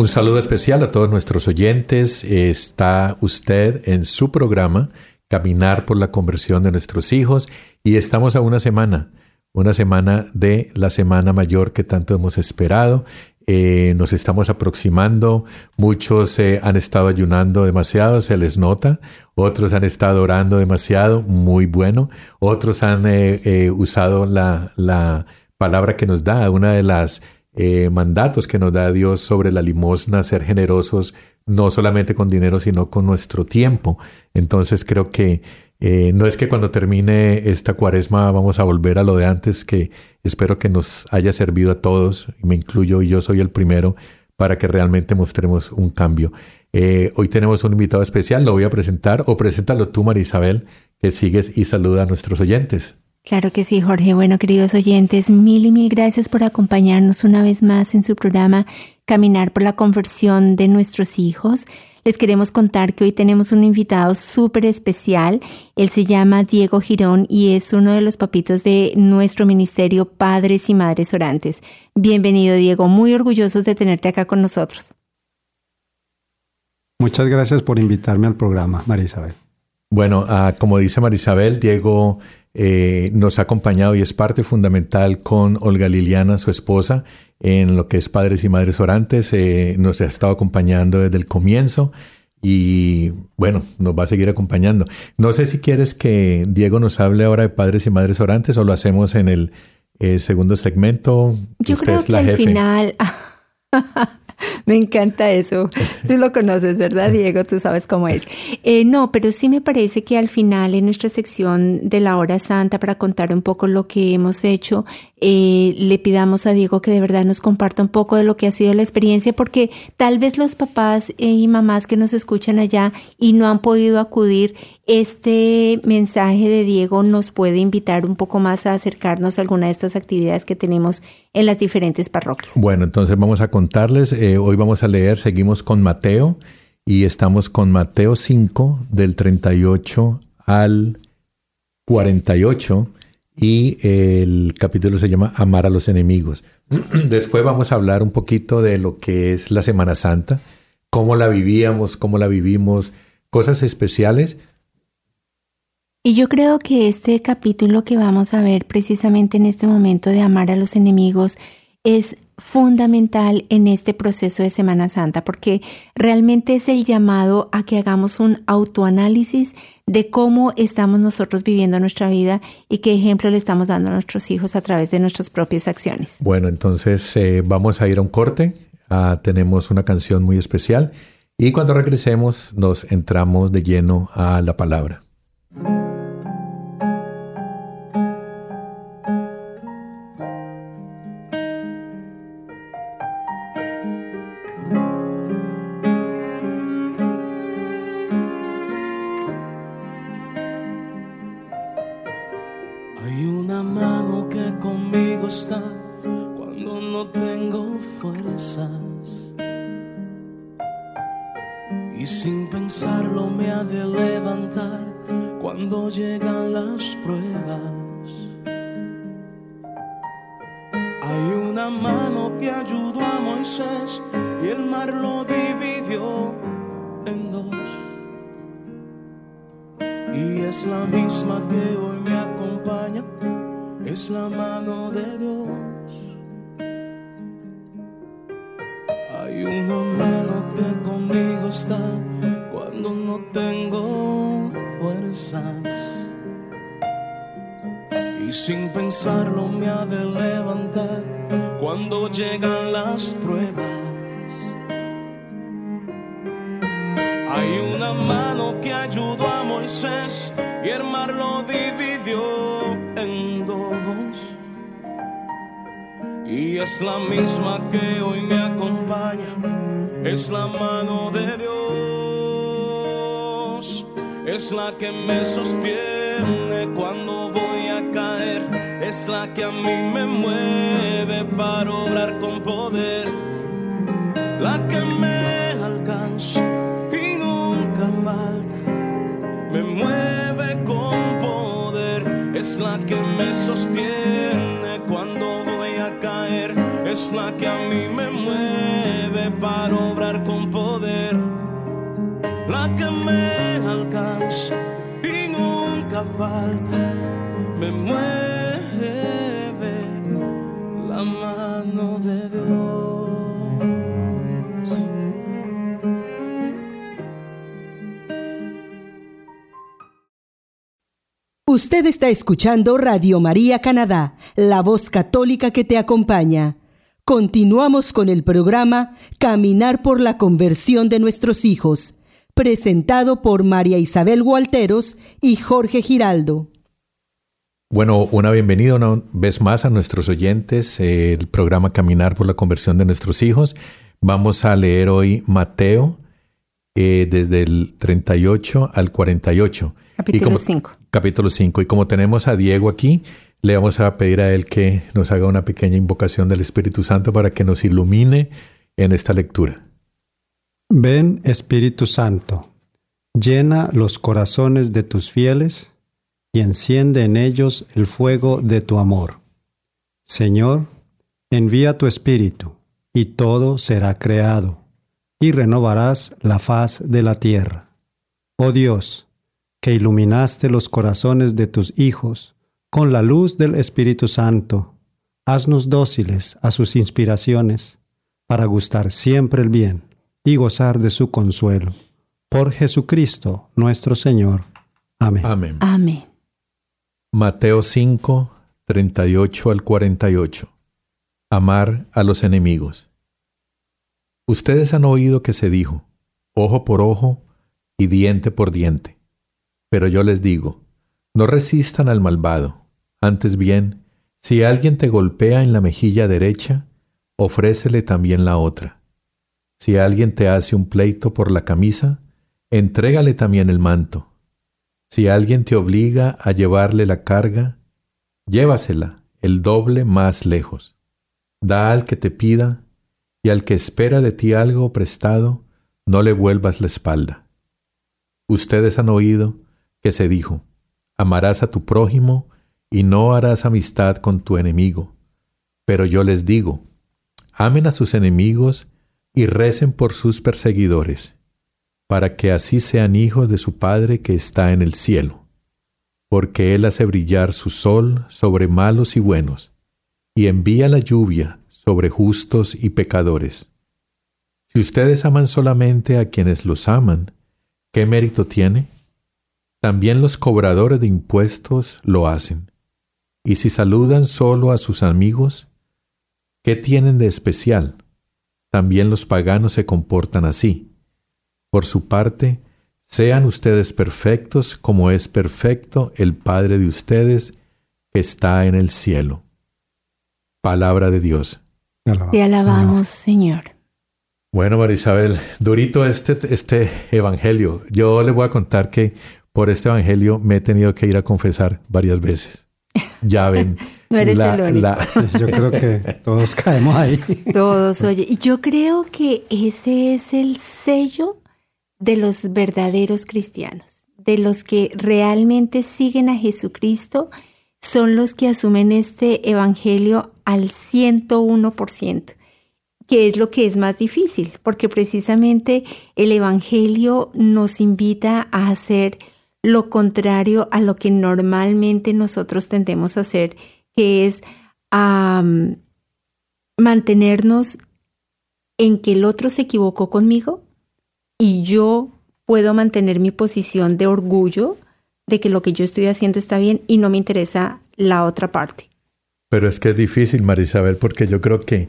Un saludo especial a todos nuestros oyentes. Está usted en su programa Caminar por la conversión de nuestros hijos y estamos a una semana, una semana de la Semana Mayor que tanto hemos esperado. Eh, nos estamos aproximando, muchos eh, han estado ayunando demasiado, se les nota, otros han estado orando demasiado, muy bueno, otros han eh, usado la, la palabra que nos da, una de las eh, mandatos que nos da Dios sobre la limosna, ser generosos, no solamente con dinero, sino con nuestro tiempo. Entonces creo que eh, no es que cuando termine esta cuaresma vamos a volver a lo de antes, que espero que nos haya servido a todos, me incluyo y yo soy el primero, para que realmente mostremos un cambio. Eh, hoy tenemos un invitado especial, lo voy a presentar, o preséntalo tú, María Isabel, que sigues y saluda a nuestros oyentes. Claro que sí, Jorge. Bueno, queridos oyentes, mil y mil gracias por acompañarnos una vez más en su programa Caminar por la conversión de nuestros hijos. Les queremos contar que hoy tenemos un invitado súper especial. Él se llama Diego Girón y es uno de los papitos de nuestro ministerio Padres y Madres Orantes. Bienvenido, Diego. Muy orgullosos de tenerte acá con nosotros. Muchas gracias por invitarme al programa, María Isabel. Bueno, ah, como dice Marisabel, Diego eh, nos ha acompañado y es parte fundamental con Olga Liliana, su esposa, en lo que es Padres y Madres Orantes. Eh, nos ha estado acompañando desde el comienzo y bueno, nos va a seguir acompañando. No sé si quieres que Diego nos hable ahora de Padres y Madres Orantes o lo hacemos en el eh, segundo segmento. Yo Usted creo es que al jefe. final... Me encanta eso. Tú lo conoces, ¿verdad, Diego? Tú sabes cómo es. Eh, no, pero sí me parece que al final, en nuestra sección de la hora santa, para contar un poco lo que hemos hecho, eh, le pidamos a Diego que de verdad nos comparta un poco de lo que ha sido la experiencia, porque tal vez los papás eh, y mamás que nos escuchan allá y no han podido acudir, este mensaje de Diego nos puede invitar un poco más a acercarnos a alguna de estas actividades que tenemos en las diferentes parroquias. Bueno, entonces vamos a contarles. eh, hoy vamos a leer, seguimos con Mateo y estamos con Mateo 5 del 38 al 48 y el capítulo se llama Amar a los enemigos. Después vamos a hablar un poquito de lo que es la Semana Santa, cómo la vivíamos, cómo la vivimos, cosas especiales. Y yo creo que este capítulo que vamos a ver precisamente en este momento de amar a los enemigos es fundamental en este proceso de Semana Santa, porque realmente es el llamado a que hagamos un autoanálisis de cómo estamos nosotros viviendo nuestra vida y qué ejemplo le estamos dando a nuestros hijos a través de nuestras propias acciones. Bueno, entonces eh, vamos a ir a un corte. Ah, tenemos una canción muy especial y cuando regresemos nos entramos de lleno a la palabra. Hay una mano que ayudó a Moisés y el mar lo dividió en dos. Y es la misma que hoy me acompaña, es la mano de Dios, es la que me sostiene cuando voy a caer, es la que a mí me mueve para obrar con poder, la que me la que me sostiene cuando voy a caer, es la que a mí me mueve para obrar con poder, la que me alcanza y nunca falta, me mueve Usted está escuchando Radio María Canadá, la voz católica que te acompaña. Continuamos con el programa Caminar por la conversión de nuestros hijos, presentado por María Isabel Gualteros y Jorge Giraldo. Bueno, una bienvenida una vez más a nuestros oyentes, eh, el programa Caminar por la conversión de nuestros hijos. Vamos a leer hoy Mateo eh, desde el 38 al 48. Capítulo como- 5. Capítulo 5. Y como tenemos a Diego aquí, le vamos a pedir a él que nos haga una pequeña invocación del Espíritu Santo para que nos ilumine en esta lectura. Ven Espíritu Santo, llena los corazones de tus fieles y enciende en ellos el fuego de tu amor. Señor, envía tu Espíritu y todo será creado y renovarás la faz de la tierra. Oh Dios, que iluminaste los corazones de tus hijos con la luz del Espíritu Santo, haznos dóciles a sus inspiraciones para gustar siempre el bien y gozar de su consuelo. Por Jesucristo nuestro Señor. Amén. Amén. Amén. Mateo 5, 38 al 48. Amar a los enemigos. Ustedes han oído que se dijo, ojo por ojo y diente por diente. Pero yo les digo, no resistan al malvado. Antes bien, si alguien te golpea en la mejilla derecha, ofrécele también la otra. Si alguien te hace un pleito por la camisa, entrégale también el manto. Si alguien te obliga a llevarle la carga, llévasela el doble más lejos. Da al que te pida, y al que espera de ti algo prestado, no le vuelvas la espalda. Ustedes han oído que se dijo, amarás a tu prójimo y no harás amistad con tu enemigo. Pero yo les digo, amen a sus enemigos y recen por sus perseguidores para que así sean hijos de su Padre que está en el cielo, porque Él hace brillar su sol sobre malos y buenos, y envía la lluvia sobre justos y pecadores. Si ustedes aman solamente a quienes los aman, ¿qué mérito tiene? También los cobradores de impuestos lo hacen. Y si saludan solo a sus amigos, ¿qué tienen de especial? También los paganos se comportan así. Por su parte, sean ustedes perfectos como es perfecto el Padre de ustedes que está en el cielo. Palabra de Dios. Te alabamos, Señor. Bueno, Marisabel, durito este, este evangelio. Yo le voy a contar que por este evangelio me he tenido que ir a confesar varias veces. Ya ven. No eres el único. la- Yo creo que todos caemos ahí. Todos, oye, y yo creo que ese es el sello de los verdaderos cristianos, de los que realmente siguen a Jesucristo, son los que asumen este evangelio al 101%, que es lo que es más difícil, porque precisamente el evangelio nos invita a hacer lo contrario a lo que normalmente nosotros tendemos a hacer, que es mantenernos en que el otro se equivocó conmigo y yo puedo mantener mi posición de orgullo de que lo que yo estoy haciendo está bien y no me interesa la otra parte. Pero es que es difícil, Marisabel, porque yo creo que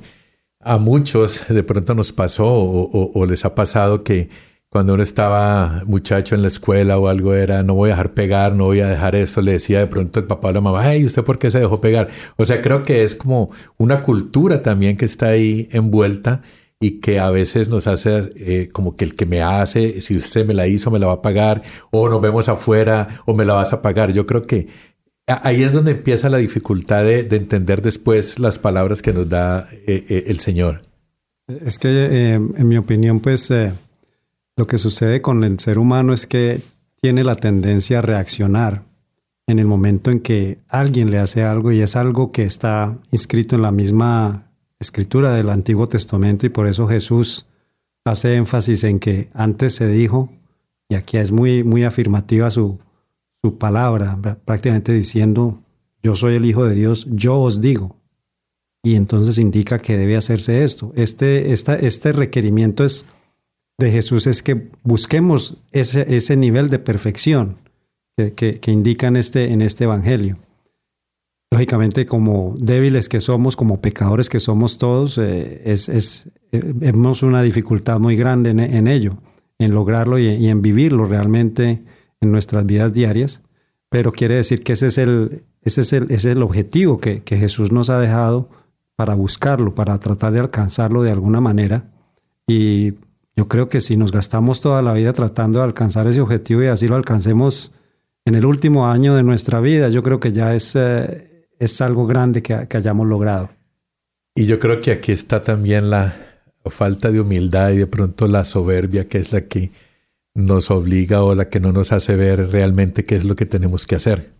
a muchos de pronto nos pasó o les ha pasado que cuando uno estaba muchacho en la escuela o algo era, no voy a dejar pegar, no voy a dejar esto, le decía de pronto el papá o la mamá, ay, ¿usted por qué se dejó pegar? O sea, creo que es como una cultura también que está ahí envuelta y que a veces nos hace eh, como que el que me hace, si usted me la hizo, me la va a pagar, o nos vemos afuera, o me la vas a pagar. Yo creo que ahí es donde empieza la dificultad de, entender después las palabras que nos da eh, eh, el Señor. Es que, en mi opinión, pues lo que sucede con el ser humano es que tiene la tendencia a reaccionar en el momento en que alguien le hace algo y es algo que está inscrito en la misma escritura del Antiguo Testamento y por eso Jesús hace énfasis en que antes se dijo, y aquí es muy, muy afirmativa su, su palabra, prácticamente diciendo, yo soy el Hijo de Dios, yo os digo. Y entonces indica que debe hacerse esto. Este, esta, este requerimiento es de Jesús es que busquemos ese, ese nivel de perfección que, que, indica en este, en este Evangelio. Lógicamente, como débiles que somos, como pecadores que somos todos, eh, es, es eh, vemos una dificultad muy grande en, ello, en lograrlo y, en vivirlo realmente en nuestras vidas diarias. Pero quiere decir que ese es el, ese es el, es el objetivo que, que Jesús nos ha dejado para buscarlo, para tratar de alcanzarlo de alguna manera. Y yo creo que si nos gastamos toda la vida tratando de alcanzar ese objetivo y así lo alcancemos en el último año de nuestra vida, yo creo que ya es, eh, es algo grande que, que hayamos logrado. Y yo creo que aquí está también la falta de humildad y de pronto la soberbia que es la que nos obliga o la que no nos hace ver realmente qué es lo que tenemos que hacer.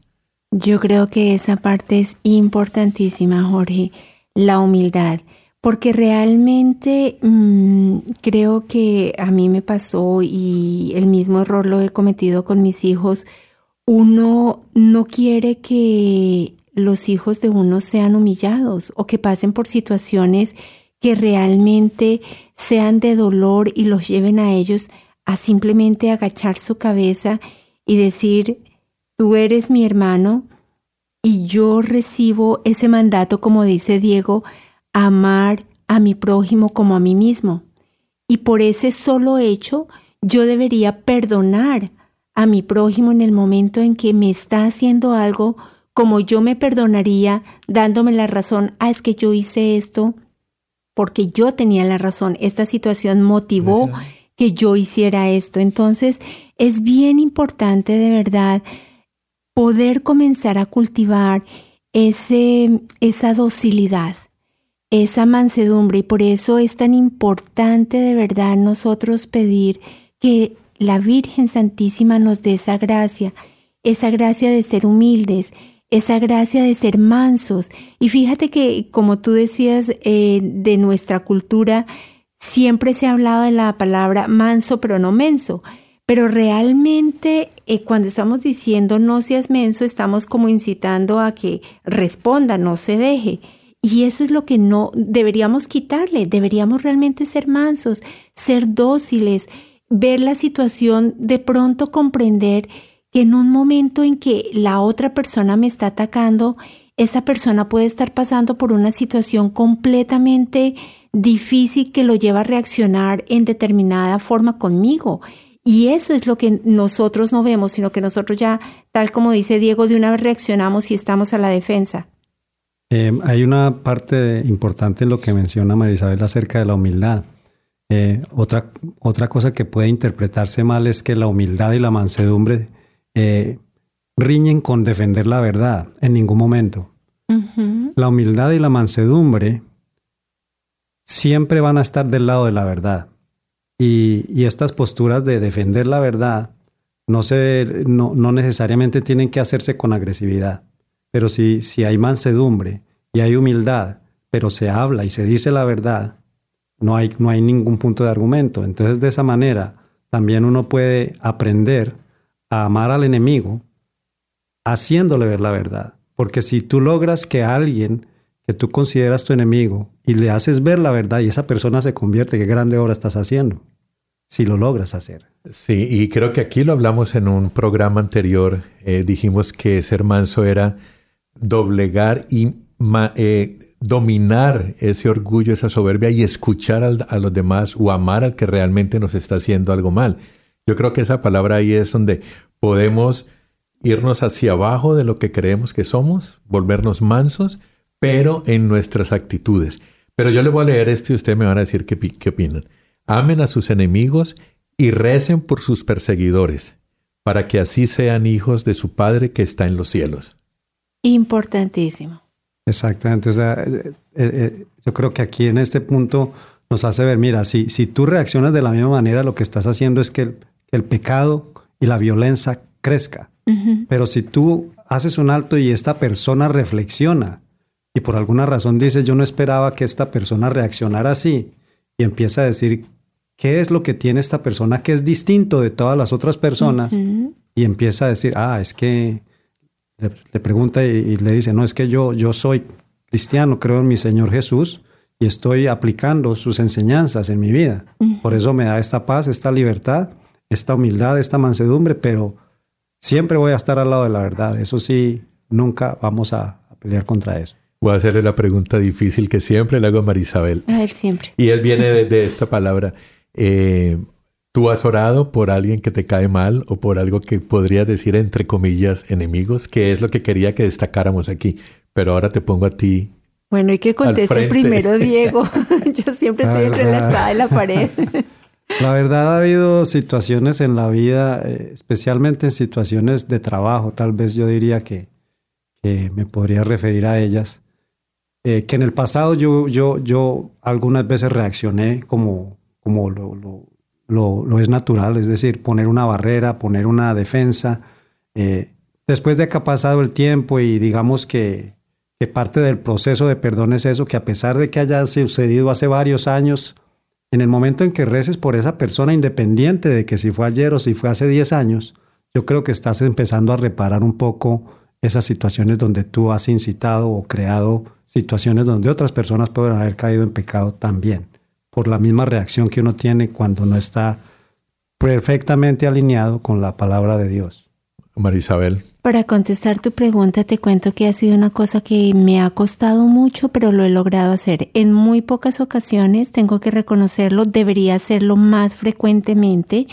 Yo creo que esa parte es importantísima, Jorge, la humildad porque realmente mm, creo que a mí me pasó y el mismo error lo he cometido con mis hijos. Uno no quiere que los hijos de uno sean humillados o que pasen por situaciones que realmente sean de dolor y los lleven a ellos a simplemente agachar su cabeza y decir, tú eres mi hermano y yo recibo ese mandato, como dice Diego, amar a mi prójimo como a mí mismo. Y por ese solo hecho, yo debería perdonar a mi prójimo en el momento en que me está haciendo algo como yo me perdonaría dándome la razón, ah, es que yo hice esto porque yo tenía la razón, esta situación motivó que yo hiciera esto. Entonces, es bien importante de verdad poder comenzar a cultivar ese, esa docilidad esa mansedumbre y por eso es tan importante de verdad nosotros pedir que la Virgen Santísima nos dé esa gracia, esa gracia de ser humildes, esa gracia de ser mansos. Y fíjate que, como tú decías, eh, de nuestra cultura, siempre se ha hablado de la palabra manso, pero no menso. Pero realmente eh, cuando estamos diciendo no seas menso, estamos como incitando a que responda, no se deje. Y eso es lo que no deberíamos quitarle, deberíamos realmente ser mansos, ser dóciles, ver la situación, de pronto comprender que en un momento en que la otra persona me está atacando, esa persona puede estar pasando por una situación completamente difícil que lo lleva a reaccionar en determinada forma conmigo. Y eso es lo que nosotros no vemos, sino que nosotros ya, tal como dice Diego, de una vez reaccionamos y estamos a la defensa. Em, hay una parte importante en lo que menciona Marisabel acerca de la humildad. Eh, otra, otra cosa que puede interpretarse mal es que la humildad y la mansedumbre eh, riñen con defender la verdad en ningún momento. La humildad y la mansedumbre siempre van a estar del lado de la verdad. Y, y estas posturas de defender la verdad no, se, no, no necesariamente tienen que hacerse con agresividad. Pero si, si hay mansedumbre y hay humildad, pero se habla y se dice la verdad, no hay, no hay ningún punto de argumento. Entonces, de esa manera, también uno puede aprender a amar al enemigo haciéndole ver la verdad. Porque si tú logras que alguien que tú consideras tu enemigo y le haces ver la verdad y esa persona se convierte, qué grande obra estás haciendo, si lo logras hacer. Sí, y creo que aquí lo hablamos en un programa anterior, eh, dijimos que ser manso era doblegar y eh, dominar ese orgullo, esa soberbia y escuchar a los demás o amar al que realmente nos está haciendo algo mal. Yo creo que esa palabra ahí es donde podemos irnos hacia abajo de lo que creemos que somos, volvernos mansos, pero en nuestras actitudes. Pero yo le voy a leer esto y ustedes me van a decir qué, qué opinan. Amen a sus enemigos y recen por sus perseguidores, para que así sean hijos de su Padre que está en los cielos. Importantísimo. Exactamente. O sea, eh, eh, eh, yo creo que aquí en este punto nos hace ver, mira, si, si tú reaccionas de la misma manera, lo que estás haciendo es que el, el pecado y la violencia crezca. Pero si tú haces un alto y esta persona reflexiona y por alguna razón dice, yo no esperaba que esta persona reaccionara así y empieza a decir, ¿qué es lo que tiene esta persona que es distinto de todas las otras personas? Y empieza a decir, ah, es que le, pregunta y, le dice, no, es que yo, yo soy cristiano, creo en mi Señor Jesús y estoy aplicando sus enseñanzas en mi vida. Por eso me da esta paz, esta libertad, esta humildad, esta mansedumbre, pero siempre voy a estar al lado de la verdad. Eso sí, nunca vamos a, pelear contra eso. Voy a hacerle la pregunta difícil que siempre le hago a Marisabel. A él siempre. Y él viene de, esta palabra. Eh, ¿Tú has orado por alguien que te cae mal o por algo que podría decir entre comillas enemigos? Que es lo que quería que destacáramos aquí. Pero ahora te pongo a ti. Bueno, y que conteste primero, Diego. Yo siempre estoy entre la espada y la pared. La verdad ha habido situaciones en la vida, eh, especialmente en situaciones de trabajo, tal vez yo diría que, me podría referir a ellas, eh, que en el pasado yo, yo, yo algunas veces reaccioné como, como lo, lo, es natural, es decir, poner una barrera, poner una defensa. Eh, después de que ha pasado el tiempo y digamos que, que, parte del proceso de perdón es eso, que a pesar de que haya sucedido hace varios años, en el momento en que reces por esa persona, independiente de que si fue ayer o si fue hace 10 años, yo creo que estás empezando a reparar un poco esas situaciones donde tú has incitado o creado situaciones donde otras personas pueden haber caído en pecado también por la misma reacción que uno tiene cuando no está perfectamente alineado con la palabra de Dios. Marisabel. Para contestar tu pregunta, te cuento que ha sido una cosa que me ha costado mucho, pero lo he logrado hacer. En muy pocas ocasiones, tengo que reconocerlo, debería hacerlo más frecuentemente.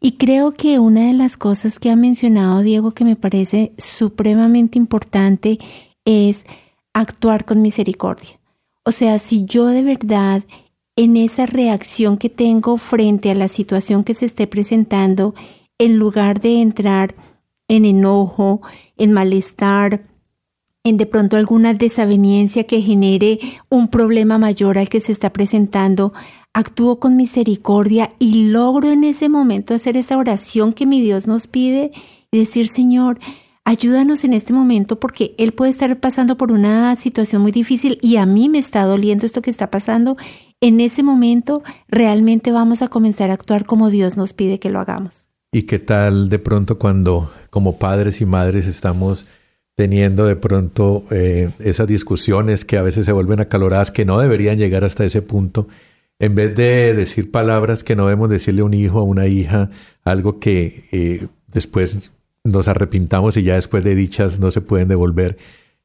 Y creo que una de las cosas que ha mencionado Diego que me parece supremamente importante es actuar con misericordia. O sea, si yo de verdad en esa reacción que tengo frente a la situación que se esté presentando, en lugar de entrar en enojo, en malestar, en de pronto alguna desaveniencia que genere un problema mayor al que se está presentando, actúo con misericordia y logro en ese momento hacer esa oración que mi Dios nos pide y decir, Señor, ayúdanos en este momento porque Él puede estar pasando por una situación muy difícil y a mí me está doliendo esto que está pasando en ese momento realmente vamos a comenzar a actuar como Dios nos pide que lo hagamos. ¿Y qué tal de pronto cuando como padres y madres estamos teniendo de pronto eh, esas discusiones que a veces se vuelven acaloradas, que no deberían llegar hasta ese punto? En vez de decir palabras que no debemos decirle a un hijo, a una hija, algo que eh, después nos arrepintamos y ya después de dichas no se pueden devolver,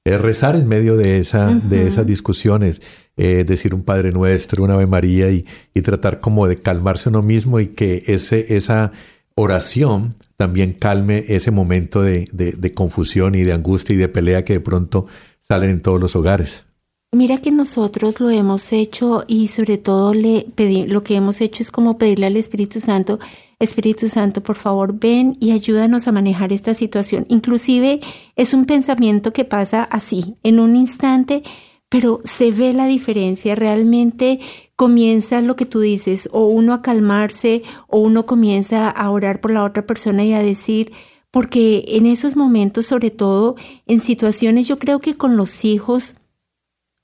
es rezar en medio de, esa, de esas discusiones, eh, decir un Padre Nuestro, una Ave María y, tratar como de calmarse uno mismo y que ese, esa oración también calme ese momento de, de confusión y de angustia y de pelea que de pronto salen en todos los hogares. Mira que nosotros lo hemos hecho y sobre todo le pedí, lo que hemos hecho es como pedirle al Espíritu Santo, Espíritu Santo, por favor, ven y ayúdanos a manejar esta situación. Inclusive es un pensamiento que pasa así, en un instante, pero se ve la diferencia, realmente comienza lo que tú dices, o uno a calmarse, o uno comienza a orar por la otra persona y a decir, porque en esos momentos, sobre todo en situaciones, yo creo que con los hijos,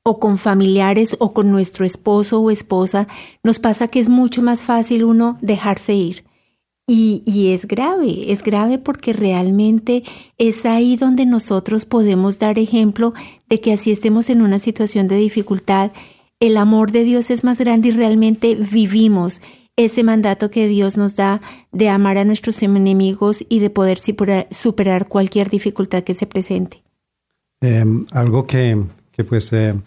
o con familiares o con nuestro esposo o esposa, nos pasa que es mucho más fácil uno dejarse ir. Y, y, es grave, es grave porque realmente es ahí donde nosotros podemos dar ejemplo de que así estemos en una situación de dificultad, el amor de Dios es más grande y realmente vivimos ese mandato que Dios nos da de amar a nuestros enemigos y de poder superar cualquier dificultad que se presente. Em, algo que, que pues eh,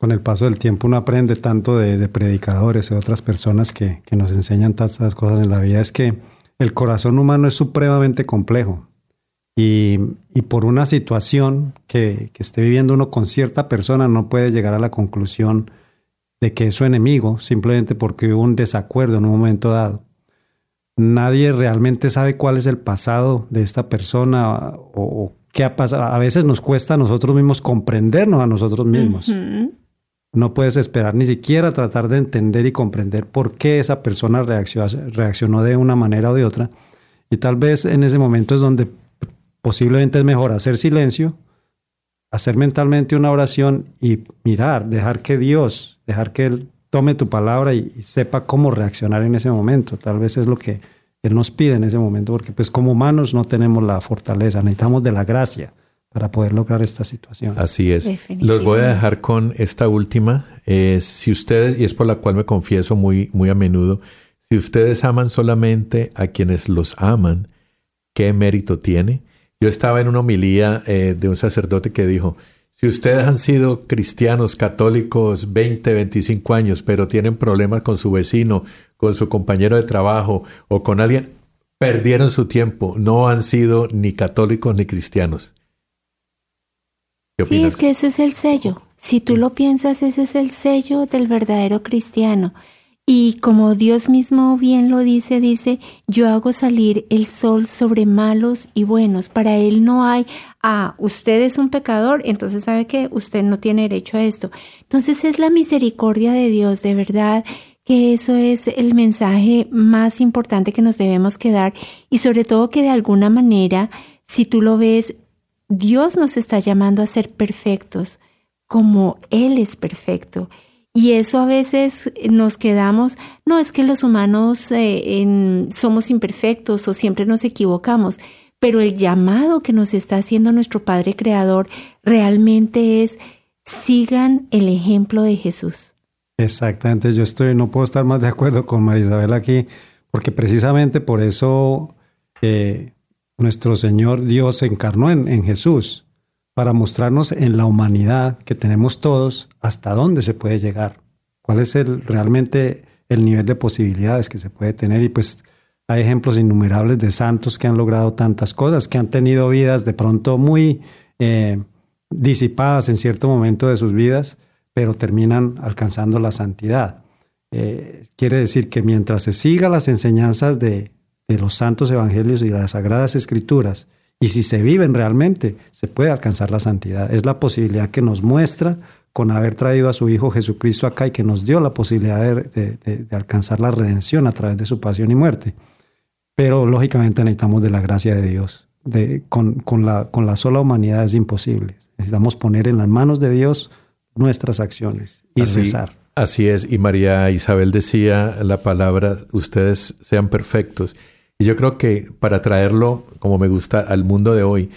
con el paso del tiempo uno aprende tanto de, predicadores y otras personas que, que, nos enseñan tantas cosas en la vida es que el corazón humano es supremamente complejo. Y, y por una situación que, que, esté viviendo uno con cierta persona no puede llegar a la conclusión de que es su enemigo simplemente porque hubo un desacuerdo en un momento dado. Nadie realmente sabe cuál es el pasado de esta persona o, qué ha pasado. A veces nos cuesta a nosotros mismos comprendernos a nosotros mismos. No puedes esperar ni siquiera tratar de entender y comprender por qué esa persona reaccionó, reaccionó de una manera o de otra. Y tal vez en ese momento es donde posiblemente es mejor hacer silencio, hacer mentalmente una oración y mirar, dejar que Dios, dejar que Él tome tu palabra y, sepa cómo reaccionar en ese momento. Tal vez es lo que Él nos pide en ese momento, porque pues como humanos no tenemos la fortaleza, necesitamos de la gracia para poder lograr esta situación. Así es. Los voy a dejar con esta última. si ustedes, y es por la cual me confieso muy, muy a menudo, si ustedes aman solamente a quienes los aman, ¿qué mérito tiene? Yo estaba en una homilía eh, de un sacerdote que dijo, si ustedes han sido cristianos católicos 20, 25 años, pero tienen problemas con su vecino, con su compañero de trabajo o con alguien, perdieron su tiempo, no han sido ni católicos ni cristianos. Sí, es que ese es el sello. Si tú lo piensas, ese es el sello del verdadero cristiano. Y como Dios mismo bien lo dice, dice, yo hago salir el sol sobre malos y buenos. Para Él no hay, ah, usted es un pecador, entonces sabe que usted no tiene derecho a esto. Entonces es la misericordia de Dios, de verdad que eso es el mensaje más importante que nos debemos quedar y sobre todo que de alguna manera, si tú lo ves, Dios nos está llamando a ser perfectos como Él es perfecto. Y eso a veces nos quedamos, no es que los humanos eh, somos imperfectos o siempre nos equivocamos, pero el llamado que nos está haciendo nuestro Padre Creador realmente es sigan el ejemplo de Jesús. Exactamente, yo estoy, no puedo estar más de acuerdo con María Isabel aquí, porque precisamente por eso eh, nuestro Señor Dios se encarnó en, Jesús, para mostrarnos en la humanidad que tenemos todos hasta dónde se puede llegar, cuál es el, realmente el nivel de posibilidades que se puede tener. Y pues hay ejemplos innumerables de santos que han logrado tantas cosas, que han tenido vidas de pronto muy eh, disipadas en cierto momento de sus vidas, pero terminan alcanzando la santidad. Eh, quiere decir que mientras se siga las enseñanzas de, los santos evangelios y las sagradas escrituras, y si se viven realmente, se puede alcanzar la santidad. Es la posibilidad que nos muestra con haber traído a su Hijo Jesucristo acá y que nos dio la posibilidad de, alcanzar la redención a través de su pasión y muerte. Pero lógicamente necesitamos de la gracia de Dios. con, la, con la sola humanidad es imposible. Necesitamos poner en las manos de Dios nuestras acciones y así, cesar. Así es. Y María Isabel decía la palabra, ustedes sean perfectos y yo creo que para traerlo, como me gusta, al mundo de hoy,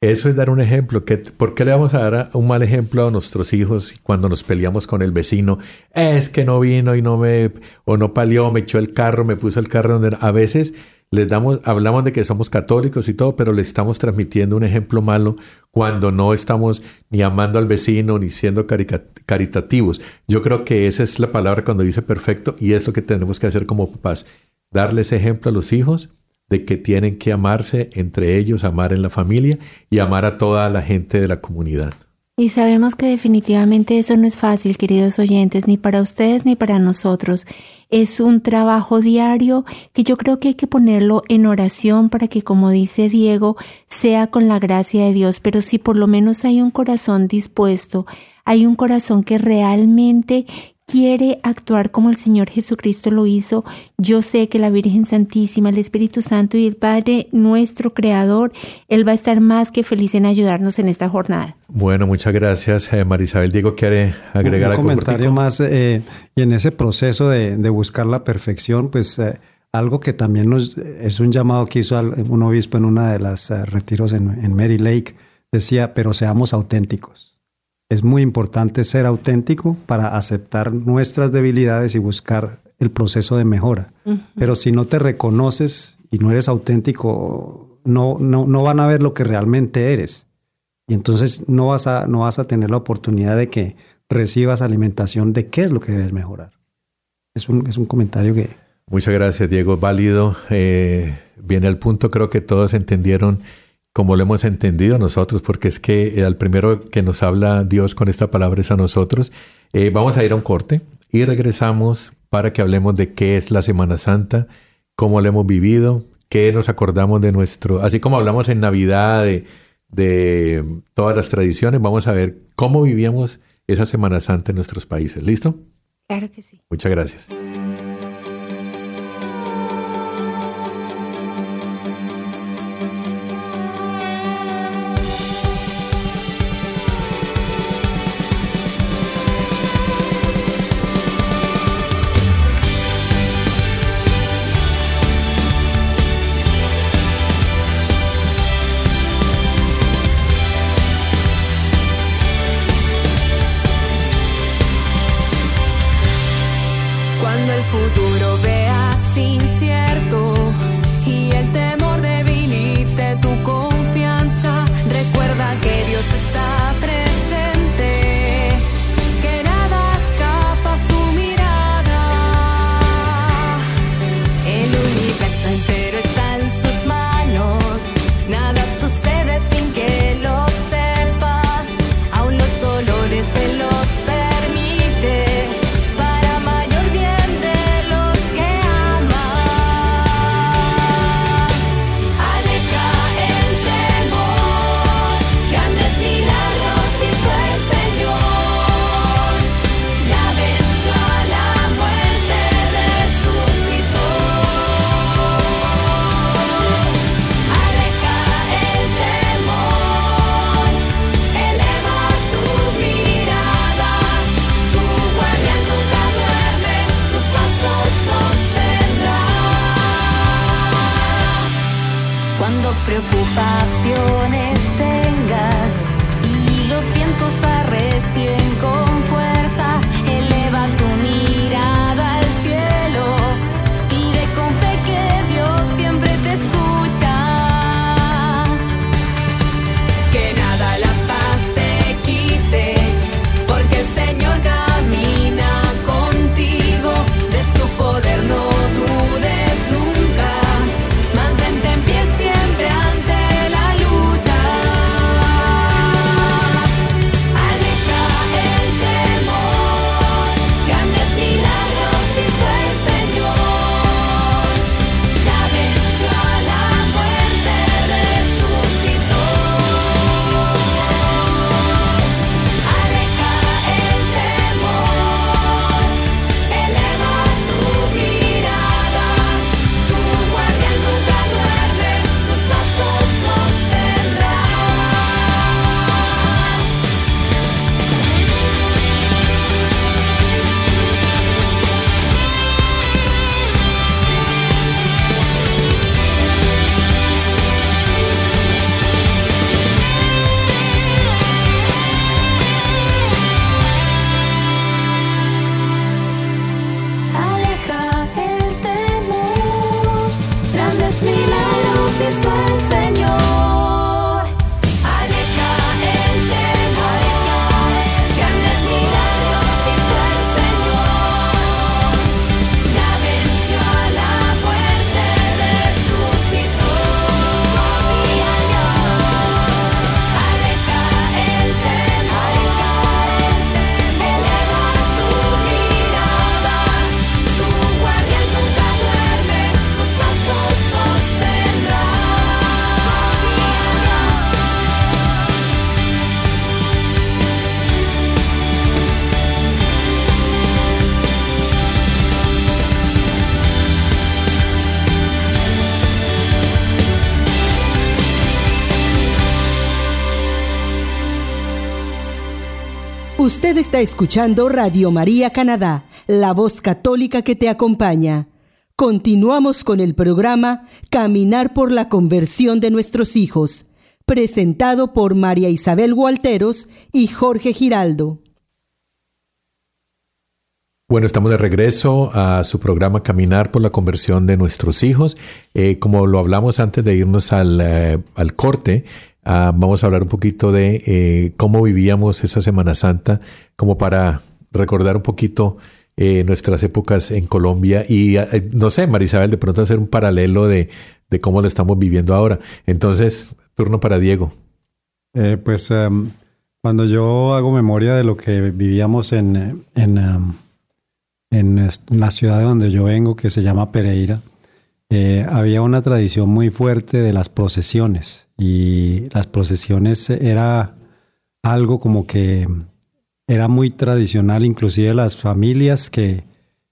eso es dar un ejemplo. Que, ¿Por qué le vamos a dar un mal ejemplo a nuestros hijos cuando nos peleamos con el vecino? Es que no vino y no me, o no palió, me echó el carro, me puso el carro donde... A veces les damos, hablamos de que somos católicos y todo, pero le estamos transmitiendo un ejemplo malo cuando no estamos ni amando al vecino ni siendo caritativos. Yo creo que esa es la palabra cuando dice perfecto y es lo que tenemos que hacer como papás darles ejemplo a los hijos de que tienen que amarse entre ellos, amar en la familia y amar a toda la gente de la comunidad. Y sabemos que definitivamente eso no es fácil, queridos oyentes, ni para ustedes ni para nosotros. Es un trabajo diario que yo creo que hay que ponerlo en oración para que, como dice Diego, sea con la gracia de Dios. Pero si por lo menos hay un corazón dispuesto, hay un corazón que realmente quiere actuar como el Señor Jesucristo lo hizo, yo sé que la Virgen Santísima, el Espíritu Santo y el Padre, nuestro Creador, Él va a estar más que feliz en ayudarnos en esta jornada. Bueno, muchas gracias, eh, Marisabel. Diego, ¿quiere agregar un, un comentario más? Eh, y en ese proceso de, buscar la perfección, pues eh, algo que también nos, es un llamado que hizo un obispo en una de las retiros en Mary Lake, decía, pero seamos auténticos Es muy importante ser auténtico para aceptar nuestras debilidades y buscar el proceso de mejora. Pero si no te reconoces y no eres auténtico, no, no, no van a ver lo que realmente eres. Y entonces no vas, a, no vas a tener la oportunidad de que recibas alimentación de qué es lo que debes mejorar. Es un, es un comentario que... Muchas gracias, Diego. Válido. Eh, viene el punto, creo que todos entendieron como lo hemos entendido nosotros, porque es que al primero que nos habla Dios con esta palabra es a nosotros. Eh, vamos a ir a un corte y regresamos para que hablemos de qué es la Semana Santa, cómo la hemos vivido, qué nos acordamos de nuestro, así como hablamos en Navidad de, de todas las tradiciones, vamos a ver cómo vivíamos esa Semana Santa en nuestros países. ¿Listo? Claro que sí. Muchas gracias. Escuchando Radio María Canadá, la voz católica que te acompaña. Continuamos con el programa Caminar por la conversión de nuestros hijos. presentado por María Isabel Gualteros y Jorge Giraldo. Bueno, estamos de regreso a su programa Caminar por la conversión de nuestros hijos. Eh, como lo hablamos antes de irnos al, eh, al corte, ah, vamos a hablar un poquito de eh, cómo vivíamos esa Semana Santa, como para recordar un poquito nuestras épocas en Colombia y, no sé, Marisabel, de pronto hacer un paralelo de, cómo lo estamos viviendo ahora. Entonces, turno para Diego. pues em, cuando yo hago memoria de lo que vivíamos en... en em, en la ciudad de donde yo vengo, que se llama Pereira, eh, había una tradición muy fuerte de las procesiones y las procesiones era algo como que era muy tradicional, inclusive las familias que,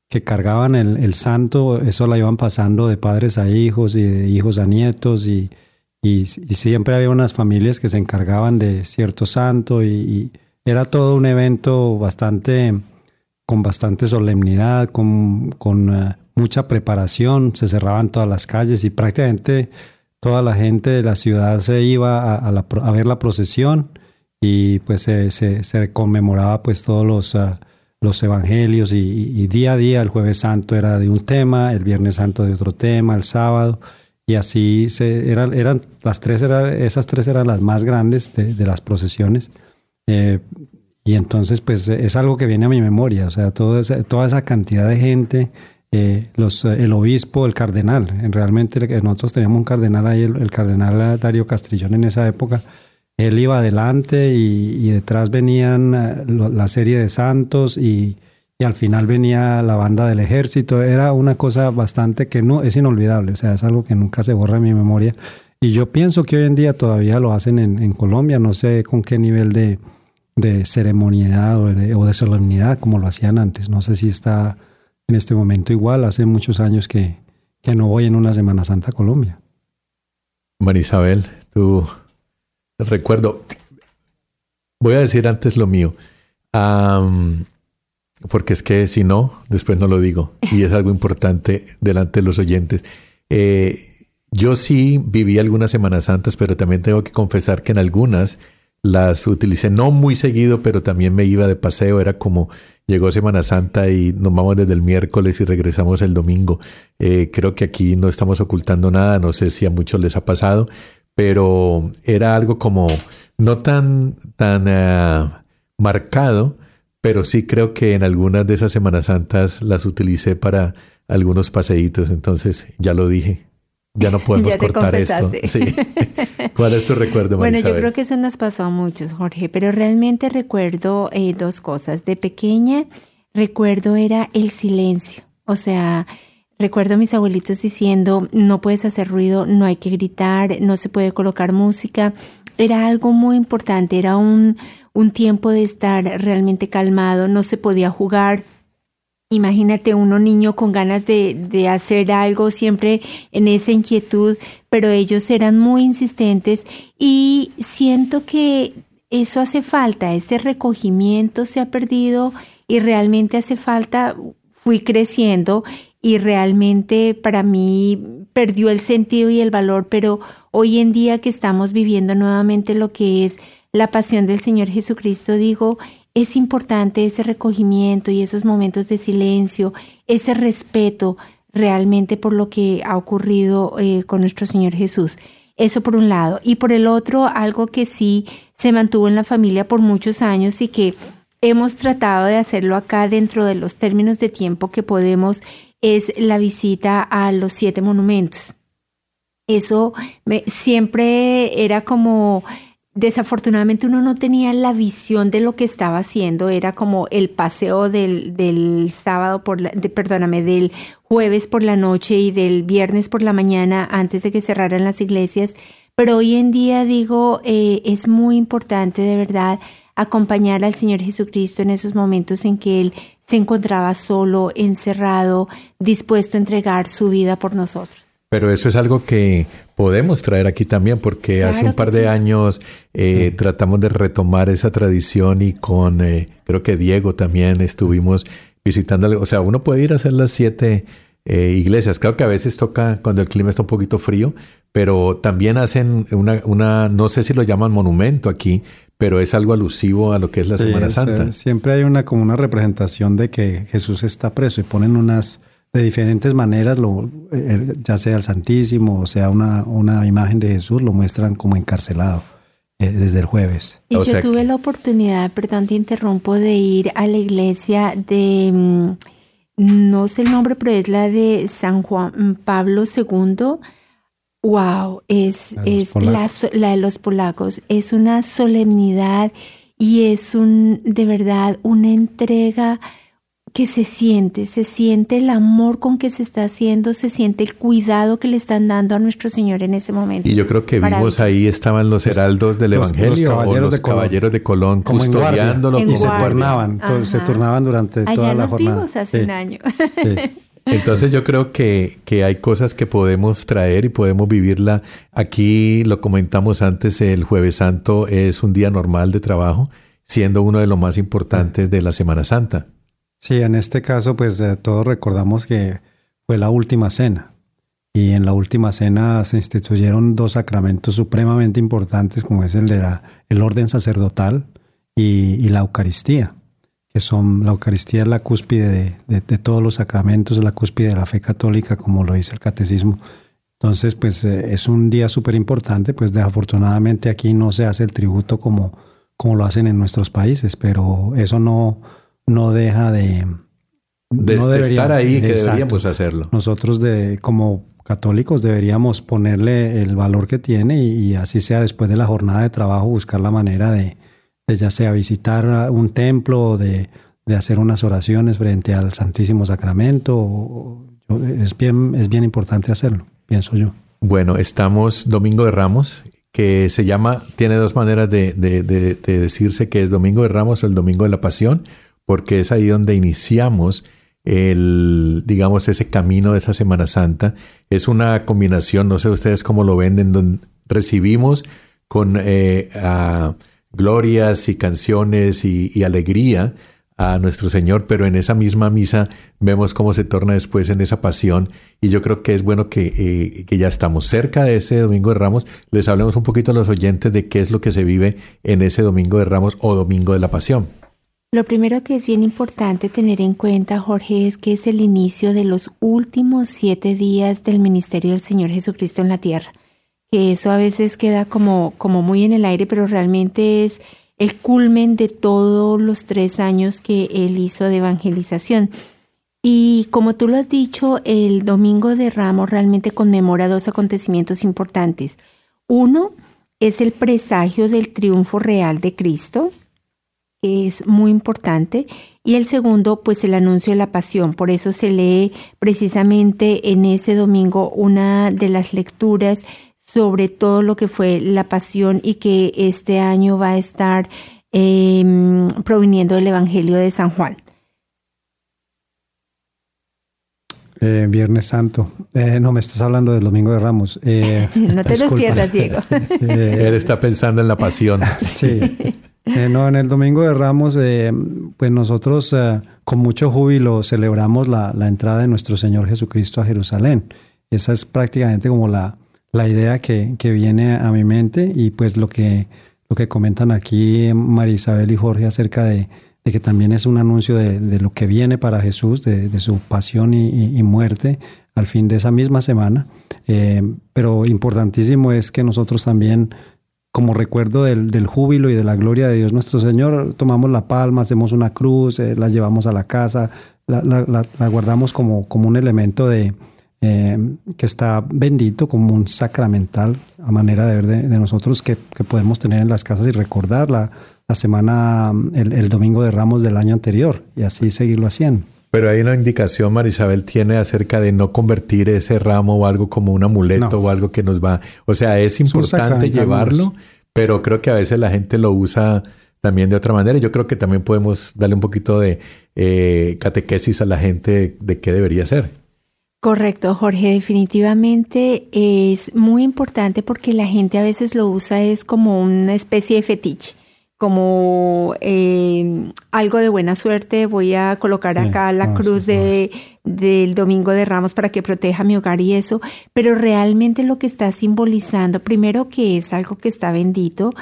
que cargaban el, santo, eso la iban pasando de padres a hijos y de hijos a nietos y, y, siempre había unas familias que se encargaban de cierto santo y era todo un evento bastante con bastante solemnidad, con, con eh, mucha preparación, se cerraban todas las calles y prácticamente toda la gente de la ciudad se iba a, ver la procesión y pues se, se, conmemoraba pues todos los, eh, los evangelios y, día a día el jueves santo era de un tema, el viernes santo de otro tema, el sábado y así se, eran, eran las tres eran, esas tres eran las más grandes de, las procesiones. Eh, y entonces, pues es algo que viene a mi memoria, o sea, esa, toda esa cantidad de gente, eh, los, el obispo, el cardenal, realmente nosotros teníamos un cardenal ahí, el, cardenal Darío Castrillón en esa época, él iba adelante y, detrás venían eh, la serie de santos y, y, al final venía la banda del ejército, era una cosa bastante que no es inolvidable, o sea, es algo que nunca se borra en mi memoria. Y yo pienso que hoy en día todavía lo hacen en, Colombia, no sé con qué nivel de, de de, o de, solemnidad como lo hacían antes. No sé si está en este momento igual. Hace muchos años que, que no voy en una Semana Santa a Colombia. Marisabel, tú recuerdo, voy a decir antes lo mío, porque es que si no, después no lo digo y es algo importante delante de los oyentes. Eh, yo sí viví algunas Semanas Santas, pero también tengo que confesar que en algunas las utilicé no muy seguido, pero también me iba de paseo. Era como llegó Semana Santa y nos vamos desde el miércoles y regresamos el domingo. Eh, creo que aquí no estamos ocultando nada, no sé si a muchos les ha pasado, pero era algo como no tan, tan eh, marcado, pero sí creo que en algunas de esas Semanas Santas las utilicé para algunos paseitos, entonces ya lo dije. Ya no podemos cortar esto. Sí. ¿Cuál es tu recuerdo, Bueno, yo creo que eso nos pasó a muchos, Jorge, pero realmente recuerdo eh, dos cosas. De pequeña, recuerdo era el silencio. O sea, recuerdo a mis abuelitos diciendo, no puedes hacer ruido, no hay que gritar, no se puede colocar música. Era algo muy importante, era un, un tiempo de estar realmente calmado, no se podía jugar Imagínate uno niño con ganas de, de, hacer algo, siempre en esa inquietud, pero ellos eran muy insistentes y siento que eso hace falta, ese recogimiento se ha perdido y realmente hace falta, fui creciendo y realmente para mí perdió el sentido y el valor, pero hoy en día que estamos viviendo nuevamente lo que es la pasión del Señor Jesucristo, digo, es importante ese recogimiento y esos momentos de silencio, ese respeto realmente por lo que ha ocurrido eh, con nuestro Señor Jesús. Eso por un lado. Y por el otro, algo que sí se mantuvo en la familia por muchos años y que hemos tratado de hacerlo acá dentro de los términos de tiempo que podemos, es la visita a los siete monumentos. Eso siempre era como desafortunadamente uno no tenía la visión de lo que estaba haciendo, era como el paseo del, del sábado por la, perdóname, del jueves por la noche y del viernes por la mañana antes de que cerraran las iglesias. Pero hoy en día digo, eh, es muy importante de verdad acompañar al Señor Jesucristo en esos momentos en que Él se encontraba solo, encerrado, dispuesto a entregar su vida por nosotros. Pero eso es algo que podemos traer aquí también, porque hace un par de años eh, tratamos de retomar esa tradición y con, eh, creo que Diego también estuvimos visitando, o sea, uno puede ir a hacer las siete eh, iglesias. Claro que a veces toca cuando el clima está un poquito frío, pero también hacen una, una no sé si lo llaman monumento aquí, pero es algo alusivo a lo que es la Sí, Semana es, Santa. eh, siempre hay una como una representación de que Jesús está preso y ponen unas de diferentes maneras, lo, eh, ya sea el Santísimo o sea una, una imagen de Jesús, lo muestran como encarcelado eh, desde el jueves. Y O yo tuve que- la oportunidad, perdón, te interrumpo, de ir a la iglesia de, mm, no sé el nombre, pero es la de San Juan mm, Pablo II. Wow, es, La de los es la, la de los polacos. Es una solemnidad y es un, de verdad, una entrega que se siente, se siente el amor con que se está haciendo, se siente el cuidado que le están dando a nuestro Señor en ese momento. Y yo creo que vimos ahí estaban los heraldos del los- los Evangelio o los de Colón. caballeros de Colón Como en guardia. se turnaban, se turnaban durante Allá toda la nos jornada. vimos hace Sí, un año. sí. Entonces yo creo que, que hay cosas que podemos traer y podemos vivirla. Aquí lo comentamos antes, el jueves santo es un día normal de trabajo, siendo uno de los más importantes de la Semana Santa. Sí, en este caso, pues eh, todos recordamos que fue la última cena. Y en la última cena se instituyeron dos sacramentos supremamente importantes, como es el de la, el orden sacerdotal y, y la Eucaristía, que son la Eucaristía es la cúspide de, de- todos los sacramentos, la cúspide de la fe católica, como lo dice el catecismo. Entonces, pues eh, es un día súper importante, pues desafortunadamente aquí no se hace el tributo como, como lo hacen en nuestros países, pero eso no, no deja de... De, no de debería- estar ahí, que Exacto. deberíamos hacerlo. Nosotros de, como católicos deberíamos ponerle el valor que tiene y, y así sea después de la jornada de trabajo buscar la manera de, de ya sea visitar un templo o de, de hacer unas oraciones frente al Santísimo Sacramento. es, bien, es bien importante hacerlo, pienso yo. Bueno, estamos Domingo de Ramos, que se llama, tiene dos maneras de, de- de- de decirse que es Domingo de Ramos o el Domingo de la Pasión, porque es ahí donde iniciamos el, digamos, ese camino de esa Semana Santa. Es una combinación, no sé ustedes cómo lo ven, en donde recibimos con eh, glorias y canciones y, y alegría a nuestro Señor, pero en esa misma misa vemos cómo se torna después en esa pasión y yo creo que es bueno que, eh, que ya estamos cerca de ese Domingo de Ramos, les hablemos un poquito a los oyentes de qué es lo que se vive en ese Domingo de Ramos o Domingo de la Pasión. Lo primero que es bien importante tener en cuenta, Jorge, es que es el inicio de los últimos siete días del ministerio del Señor Jesucristo en la tierra. Que eso a veces queda como, como muy en el aire, pero realmente es el culmen de todos los tres años que él hizo de evangelización. Y como tú lo has dicho, el Domingo de Ramos realmente conmemora dos acontecimientos importantes. Uno es el presagio del triunfo real de Cristo, es muy importante. Y el segundo, pues el anuncio de la pasión. Por eso se lee precisamente en ese domingo una de las lecturas sobre todo lo que fue la pasión y que este año va a estar eh, proviniendo del Evangelio de San Juan. Eh, Viernes Santo. Eh, no, me estás hablando del Domingo de Ramos. Eh, No te los disculpa. pierdas, Diego. Eh, Él está pensando en la pasión. Sí. Eh, no, en el Domingo de Ramos, eh, pues nosotros eh, con mucho júbilo celebramos la, la entrada de nuestro Señor Jesucristo a Jerusalén. Esa es prácticamente como la, la idea que, que viene a mi mente y pues lo que, lo que comentan aquí María Isabel y Jorge acerca de, de que también es un anuncio de, de lo que viene para Jesús, de, de su pasión y, y- y muerte al fin de esa misma semana. Pero importantísimo es que nosotros también como recuerdo del, del júbilo y de la gloria de Dios nuestro Señor, tomamos la palma, hacemos una cruz, eh, la llevamos a la casa, la, guardamos como, como un elemento de, eh, que está bendito, como un sacramental, a manera de ver de, nosotros que, que podemos tener en las casas y recordar la, la semana, el, el domingo de ramos del año anterior y así seguirlo haciendo. Pero hay una indicación, Marisabel tiene acerca de no convertir ese ramo o algo como un amuleto No. o algo que nos va. O sea, es importante llevarlo, pero creo que a veces la gente lo usa también de otra manera. Yo creo que también podemos darle un poquito de eh, catequesis a la gente de qué debería ser. Correcto, Jorge, definitivamente es muy importante porque la gente a veces lo usa es como una especie de fetiche, como eh, algo de buena suerte, voy a colocar acá la no, cruz de, del Domingo de Ramos para que proteja mi hogar y eso, pero realmente lo que está simbolizando, primero que es algo que está bendito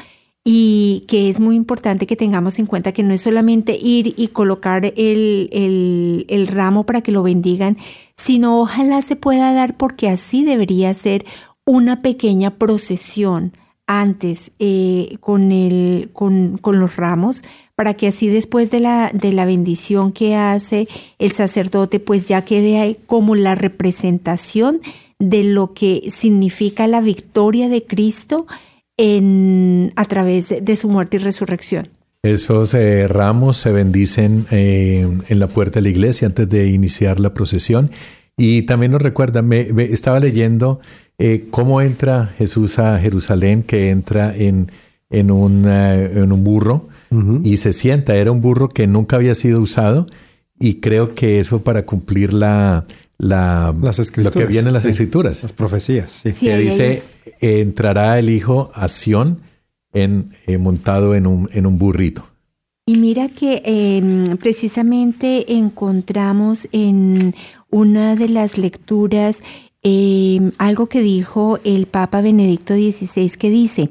y que es muy importante que tengamos en cuenta que no es solamente ir y colocar el, el, el ramo para que lo bendigan, sino ojalá se pueda dar porque así debería ser una pequeña procesión antes eh, con, el, con, con los ramos, para que así después de la, de la bendición que hace el sacerdote, pues ya quede ahí como la representación de lo que significa la victoria de Cristo en, a través de su muerte y resurrección. Esos eh, ramos se bendicen eh, en la puerta de la iglesia antes de iniciar la procesión. Y también nos recuerda, me, estaba leyendo eh, cómo entra Jesús a Jerusalén, que entra en, en, un, eh, en un burro y se sienta. Era un burro que nunca había sido usado y creo que eso para cumplir la, la, Las lo que viene en las sí. escrituras. Las profecías, sí. Sí, que dice, eh, entrará el hijo a Sión en, eh, montado en un, en un burrito. Y mira que eh, precisamente encontramos en una de las lecturas eh, algo que dijo el Papa Benedicto XVI que dice,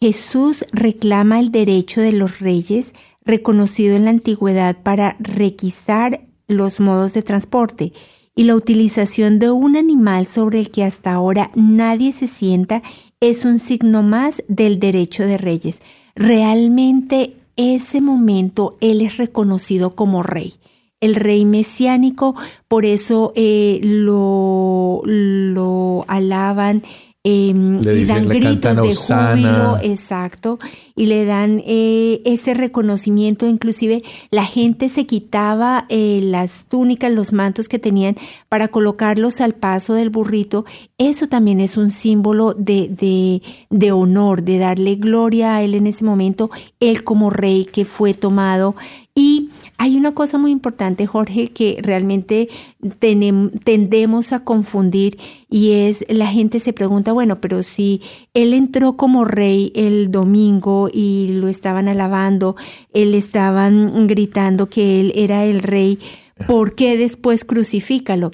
Jesús reclama el derecho de los reyes reconocido en la antigüedad para requisar los modos de transporte y la utilización de un animal sobre el que hasta ahora nadie se sienta es un signo más del derecho de reyes. Realmente ese momento él es reconocido como rey. El rey mesiánico, por eso eh, lo, lo alaban eh, Le y dan le gritos de júbilo, exacto, y le dan eh, ese reconocimiento. Inclusive la gente se quitaba eh, las túnicas, los mantos que tenían para colocarlos al paso del burrito. Eso también es un símbolo de, de, de honor, de darle gloria a él en ese momento, él como rey que fue tomado. Hay una cosa muy importante, Jorge, que realmente tendemos a confundir y es la gente se pregunta, bueno, pero si él entró como rey el domingo y lo estaban alabando, él estaban gritando que él era el rey, ¿por qué después crucifícalo?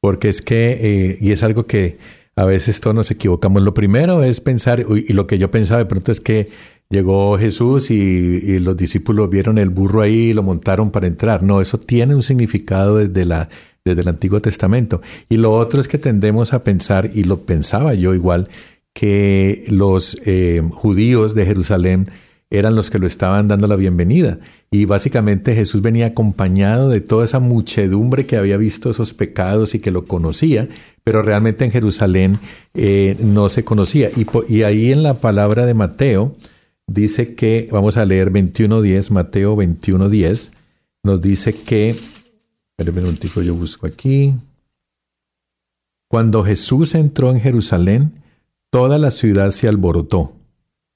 Porque es que, eh, y es algo que a veces todos nos equivocamos. Lo primero es pensar, y lo que yo pensaba de pronto es que llegó Jesús y, los discípulos vieron el burro ahí y lo montaron para entrar. No, eso tiene un significado desde, la, desde el Antiguo Testamento. Y lo otro es que tendemos a pensar, y lo pensaba yo igual, que los eh, judíos de Jerusalén eran los que lo estaban dando la bienvenida. Y básicamente Jesús venía acompañado de toda esa muchedumbre que había visto esos pecados y que lo conocía, pero realmente en Jerusalén eh, no se conocía. Y, y ahí en la palabra de Mateo dice que, vamos a leer 21.10, Mateo 21.10, nos dice que, espérame un minutico, yo busco aquí. Cuando Jesús entró en Jerusalén, toda la ciudad se alborotó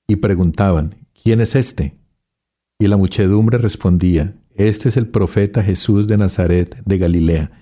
y preguntaban, ¿quién es este? Y la muchedumbre respondía, este es el profeta Jesús de Nazaret de Galilea.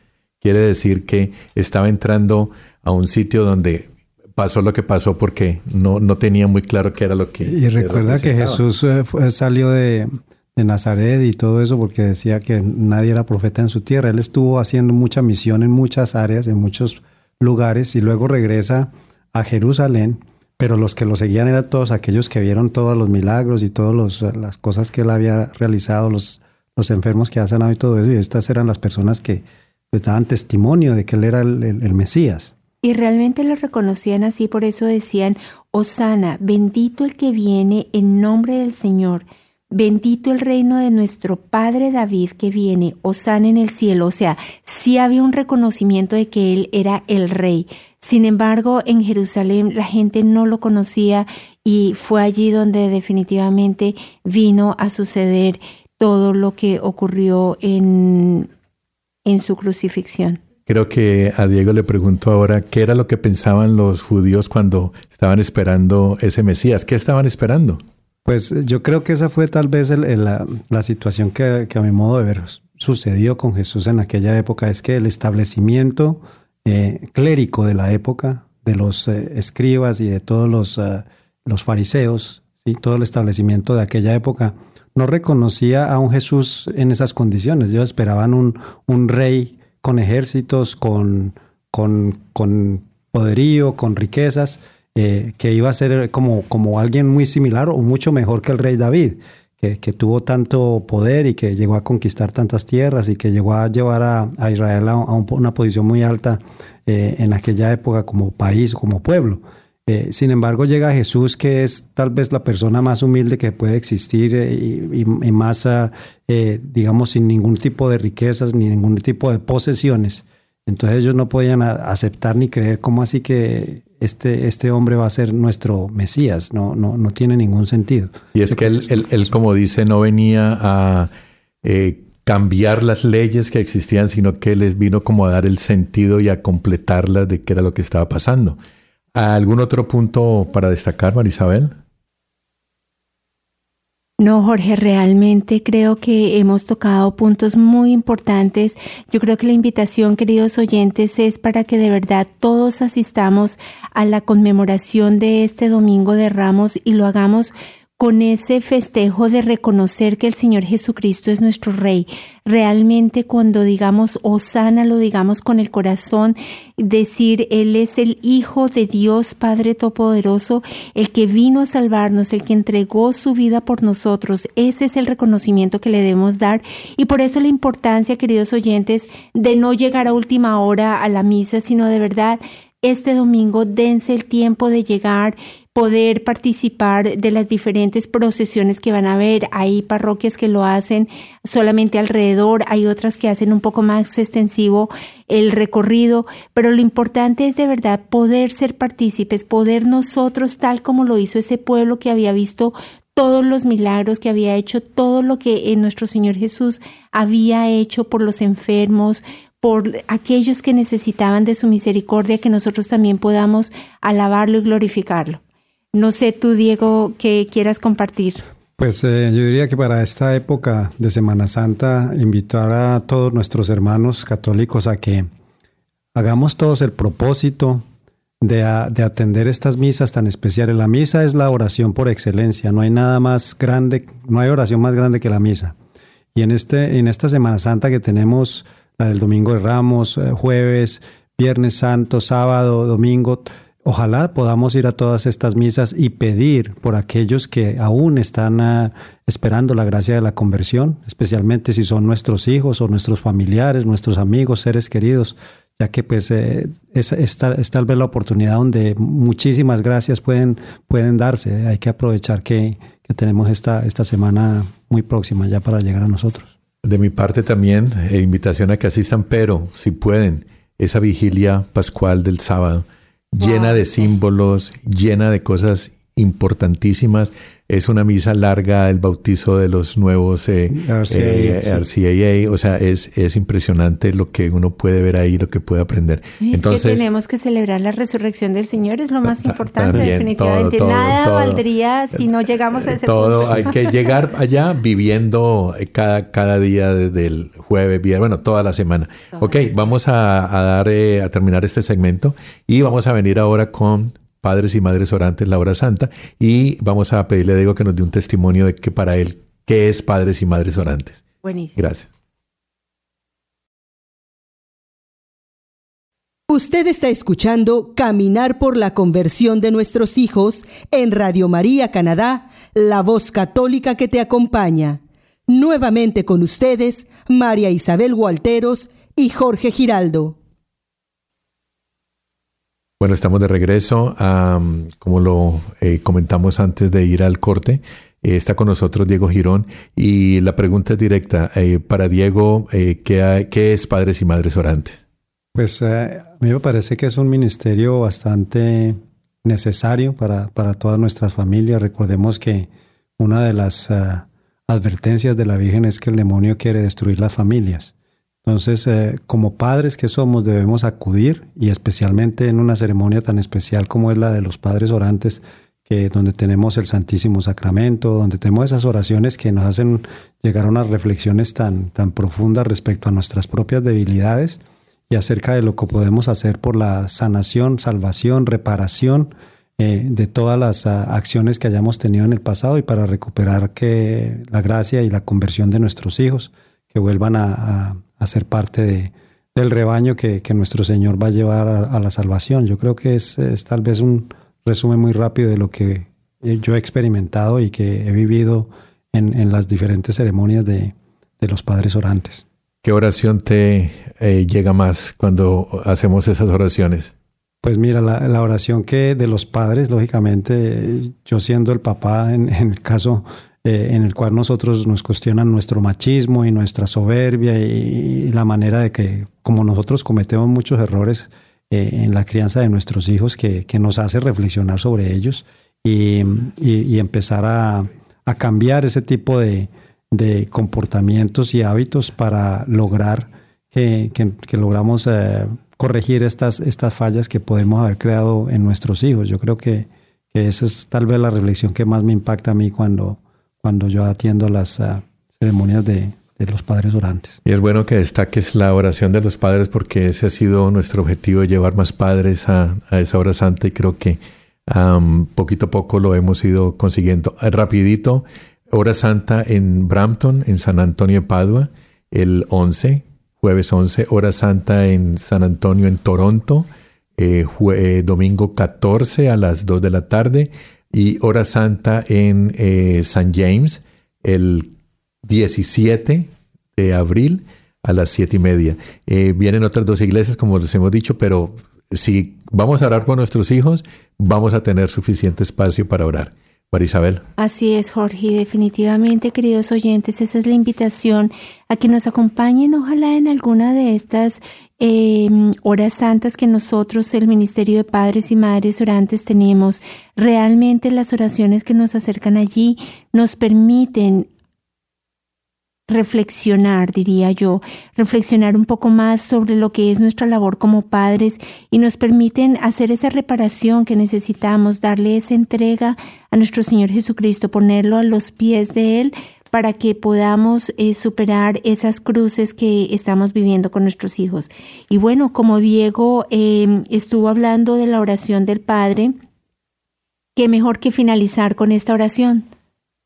Quiere decir que estaba entrando a un sitio donde pasó lo que pasó porque no, no tenía muy claro qué era lo que... Y recuerda que. Jesús eh, fue- salió de, de Nazaret y todo eso porque decía que nadie era profeta en su tierra. Él estuvo haciendo mucha misión en muchas áreas, en muchos lugares y luego regresa a Jerusalén, pero los que lo seguían eran todos aquellos que vieron todos los milagros y todas las cosas que él había realizado, los, los enfermos que ha sanado y todo eso. Y estas eran las personas que pues, daban testimonio de que él era el- el- el Mesías. Y realmente lo reconocían así, por eso decían, Osana, bendito el que viene en nombre del Señor, bendito el reino de nuestro Padre David que viene, Osana en el cielo. O sea, sí había un reconocimiento de que él era el rey. Sin embargo, en Jerusalén la gente no lo conocía y fue allí donde definitivamente vino a suceder todo lo que ocurrió en, en su crucifixión. Creo que a Diego le pregunto ahora qué era lo que pensaban los judíos cuando estaban esperando ese Mesías. ¿Qué estaban esperando? Pues eh, yo creo que esa fue tal vez la, situación que, que a mi modo de ver sucedió con Jesús en aquella época, es que el establecimiento eh, clérico de la época, de los eh, escribas y de todos los, eh, los fariseos, ¿sí? todo el establecimiento de aquella época no reconocía a un Jesús en esas condiciones. Ellos esperaban un, un rey con ejércitos, con, con, con poderío, con riquezas, eh, que iba a ser como, como alguien muy similar o mucho mejor que el rey David, que, que, tuvo tanto poder y que llegó a conquistar tantas tierras y que llegó a llevar a, a Israel a, a, una posición muy alta eh, en aquella época como país, como pueblo. Eh, sin embargo, llega Jesús, que es tal vez la persona más humilde que puede existir eh, y, y, más, eh, digamos, sin ningún tipo de riquezas ni ningún tipo de posesiones. Entonces ellos no podían aceptar ni creer cómo así que este, este hombre va a ser nuestro Mesías. No, no, no tiene ningún sentido. Y es que él, él, él, como dice, no venía a cambiar las leyes que existían, sino que les vino como a dar el sentido y a completarlas de qué era lo que estaba pasando. ¿Algún otro punto para destacar, Marisabel? No, Jorge, realmente creo que hemos tocado puntos muy importantes. Yo creo que la invitación, queridos oyentes, es para que de verdad todos asistamos a la conmemoración de este Domingo de Ramos y lo hagamos con ese festejo de reconocer que el Señor Jesucristo es nuestro Rey. Realmente cuando digamos Osana lo digamos con el corazón, decir Él es el Hijo de Dios Padre Todopoderoso, el que vino a salvarnos, el que entregó su vida por nosotros. Ese es el reconocimiento que le debemos dar y por eso la importancia, queridos oyentes, de no llegar a última hora a la misa, sino de verdad este domingo dense el tiempo de llegar poder participar de las diferentes procesiones que van a haber. Hay parroquias que lo hacen solamente alrededor, hay otras que hacen un poco más extensivo el recorrido, pero lo importante es de verdad poder ser partícipes, poder nosotros, tal como lo hizo ese pueblo que había visto todos los milagros que había hecho, todo lo que nuestro Señor Jesús había hecho por los enfermos, por aquellos que necesitaban de su misericordia, que nosotros también podamos alabarlo y glorificarlo. No sé tú, Diego, qué quieras compartir. Pues eh, yo diría que para esta época de Semana Santa, invitar a todos nuestros hermanos católicos a que hagamos todos el propósito de, de, atender estas misas tan especiales. La misa es la oración por excelencia, no hay nada más grande, no hay oración más grande que la misa. Y en, este, en esta Semana Santa que tenemos del Domingo de Ramos, eh, jueves, Viernes Santo, sábado, domingo, Ojalá podamos ir a todas estas misas y pedir por aquellos que aún están uh, esperando la gracia de la conversión, especialmente si son nuestros hijos o nuestros familiares, nuestros amigos, seres queridos, ya que pues eh, es, es, tal vez la oportunidad donde muchísimas gracias pueden, pueden darse. Hay que aprovechar que, que tenemos esta, esta semana muy próxima ya para llegar a nosotros. De mi parte también, eh, invitación a que asistan, pero si pueden, esa vigilia pascual del sábado llena de símbolos, sí. llena de cosas importantísimas. Es una misa larga, el bautizo de los nuevos eh, RCA, eh, sí. RCAA, o sea, es, es impresionante lo que uno puede ver ahí, lo que puede aprender. Es Entonces, que tenemos que celebrar la resurrección del Señor, es lo más importante, también, definitivamente. Todo, todo, Nada todo, valdría si no llegamos a ese todo, punto. Hay que llegar allá viviendo cada, cada día desde el jueves, viernes, bueno, toda la semana. ok, vamos a, a dar, eh, a terminar este segmento y vamos a venir ahora con padres y madres orantes la hora santa y vamos a pedirle a Diego que nos dé un testimonio de que para él, ¿qué es padres y madres orantes? Buenísimo. Gracias. Usted está escuchando Caminar por la conversión de nuestros hijos en Radio María Canadá, la voz católica que te acompaña. Nuevamente con ustedes, María Isabel Gualteros y Jorge Giraldo. Bueno, estamos de regreso. Como lo eh, comentamos antes de ir al corte, eh, está con nosotros Diego Girón y la pregunta es directa. Eh, para Diego, ¿qué, ¿qué, es Padres y Madres Orantes? Pues a mí me parece que es un ministerio bastante necesario para, para todas nuestras familias. Recordemos que una de las advertencias de la Virgen es que el demonio quiere destruir las familias. Entonces, eh, como padres que somos, debemos acudir y especialmente en una ceremonia tan especial como es la de los padres orantes, que donde tenemos el Santísimo Sacramento, donde tenemos esas oraciones que nos hacen llegar a unas reflexiones tan, tan profundas respecto a nuestras propias debilidades y acerca de lo que podemos hacer por la sanación, salvación, reparación eh, de todas las ah, acciones que hayamos tenido en el pasado y para recuperar que la gracia y la conversión de nuestros hijos, que vuelvan a, a, ser parte de, del rebaño que, que, nuestro Señor va a llevar a, la salvación. Yo creo que es, es, tal vez un resumen muy rápido de lo que yo he experimentado y que he vivido en, en las diferentes ceremonias de, de, los padres orantes. ¿Qué oración te eh, llega más cuando hacemos esas oraciones? Pues mira, la, la, oración que de los padres, lógicamente, yo siendo el papá, en, en el caso eh, en el cual nosotros nos cuestionan nuestro machismo y nuestra soberbia y, la manera de que, como nosotros cometemos muchos errores eh, en la crianza de nuestros hijos, que, que, nos hace reflexionar sobre ellos y, y, y empezar a, a, cambiar ese tipo de, de, comportamientos y hábitos para lograr que, que logramos... Eh, corregir estas, estas fallas que podemos haber creado en nuestros hijos. Yo creo que, que esa es tal vez la reflexión que más me impacta a mí cuando, cuando yo atiendo las uh, ceremonias de, de, los padres orantes. Y es bueno que destaques la oración de los padres porque ese ha sido nuestro objetivo llevar más padres a, a esa hora santa y creo que um, poquito a poco lo hemos ido consiguiendo. Rapidito, hora santa en Brampton, en San Antonio de Padua, el 11 jueves 11, hora santa en San Antonio, en Toronto, eh, eh, domingo 14 a las 2 de la tarde y hora santa en eh, San James el 17 de abril a las 7 y media. Eh, vienen otras dos iglesias, como les hemos dicho, pero si vamos a orar por nuestros hijos, vamos a tener suficiente espacio para orar. Así es, Jorge. Definitivamente, queridos oyentes, esa es la invitación a que nos acompañen, ojalá en alguna de estas eh, horas santas que nosotros, el Ministerio de Padres y Madres Orantes, tenemos. Realmente las oraciones que nos acercan allí nos permiten reflexionar, diría yo, reflexionar un poco más sobre lo que es nuestra labor como padres y nos permiten hacer esa reparación que necesitamos, darle esa entrega a nuestro Señor Jesucristo, ponerlo a los pies de Él para que podamos eh, superar esas cruces que estamos viviendo con nuestros hijos. Y bueno, como Diego eh, estuvo hablando de la oración del Padre, qué mejor que finalizar con esta oración.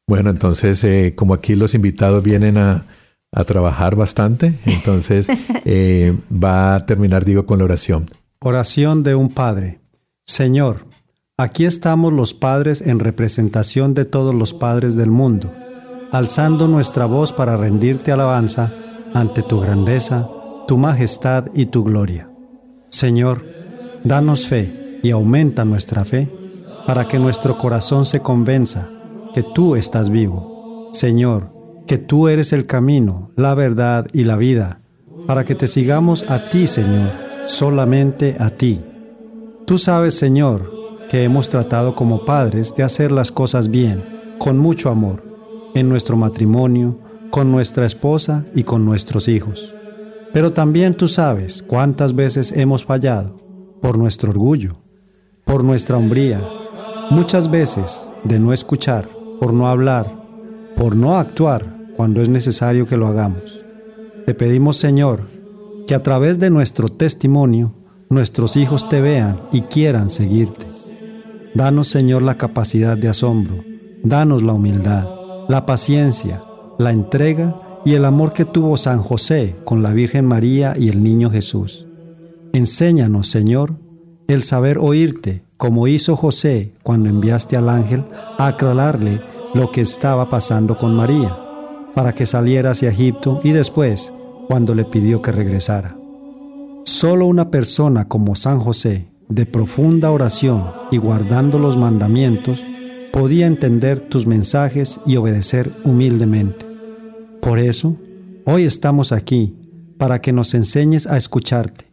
Bueno, entonces, eh, como aquí los invitados vienen a, a trabajar bastante, entonces eh, va a terminar, digo, con la oración. Oración de un padre. Señor, aquí estamos los padres en representación de todos los padres del mundo, alzando nuestra voz para rendirte alabanza ante tu grandeza, tu majestad y tu gloria. Señor, danos fe y aumenta nuestra fe para que nuestro corazón se convenza que tú estás vivo. Señor, que tú eres el camino, la verdad y la vida, para que te sigamos a ti, Señor, solamente a ti. Tú sabes, Señor, que hemos tratado como padres de hacer las cosas bien, con mucho amor, en nuestro matrimonio, con nuestra esposa y con nuestros hijos. Pero también tú sabes cuántas veces hemos fallado por nuestro orgullo, por nuestra hombría, muchas veces de no escuchar, por no hablar, por no actuar cuando es necesario que lo hagamos. Te pedimos, Señor, que a través de nuestro testimonio nuestros hijos te vean y quieran seguirte. Danos, Señor, la capacidad de asombro, danos la humildad, la paciencia, la entrega y el amor que tuvo San José con la Virgen María y el Niño Jesús. Enséñanos, Señor, el saber oírte como hizo José cuando enviaste al ángel a aclararle lo que estaba pasando con María, para que saliera hacia Egipto y después cuando le pidió que regresara. Solo una persona como San José, de profunda oración y guardando los mandamientos, podía entender tus mensajes y obedecer humildemente. Por eso, hoy estamos aquí, para que nos enseñes a escucharte,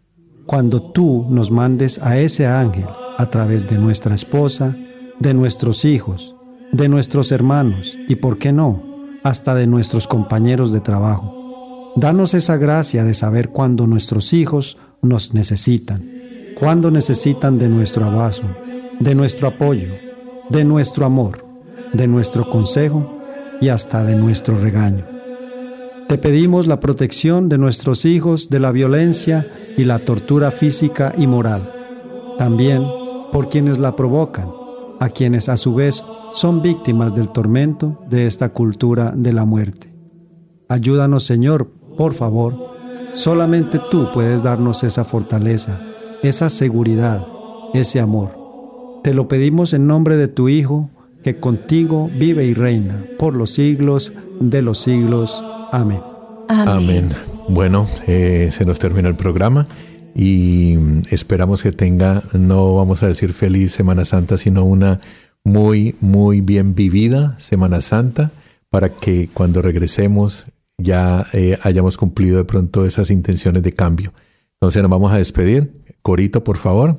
cuando tú nos mandes a ese ángel a través de nuestra esposa, de nuestros hijos, de nuestros hermanos y, por qué no, hasta de nuestros compañeros de trabajo. Danos esa gracia de saber cuándo nuestros hijos nos necesitan, cuándo necesitan de nuestro abrazo, de nuestro apoyo, de nuestro amor, de nuestro consejo y hasta de nuestro regaño. Te pedimos la protección de nuestros hijos de la violencia y la tortura física y moral. También por quienes la provocan a quienes a su vez son víctimas del tormento de esta cultura de la muerte. Ayúdanos Señor, por favor. Solamente tú puedes darnos esa fortaleza, esa seguridad, ese amor. Te lo pedimos en nombre de tu Hijo, que contigo vive y reina por los siglos de los siglos. Amén. Amén. Bueno, eh, se nos termina el programa y esperamos que tenga, no vamos a decir feliz Semana Santa, sino una muy, muy bien vivida Semana Santa para que cuando regresemos ya eh, hayamos cumplido de pronto esas intenciones de cambio. Entonces nos vamos a despedir. Corito, por favor.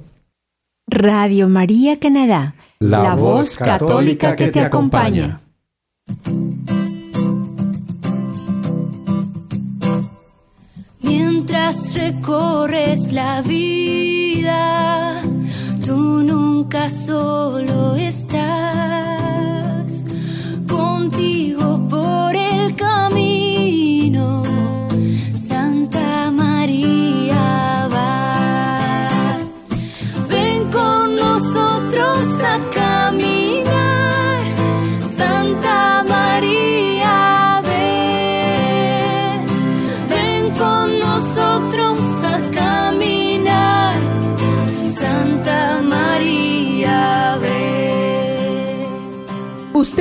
Radio María Canadá, la, voz católica que te acompaña. Recorres la vida, tú nunca solo estás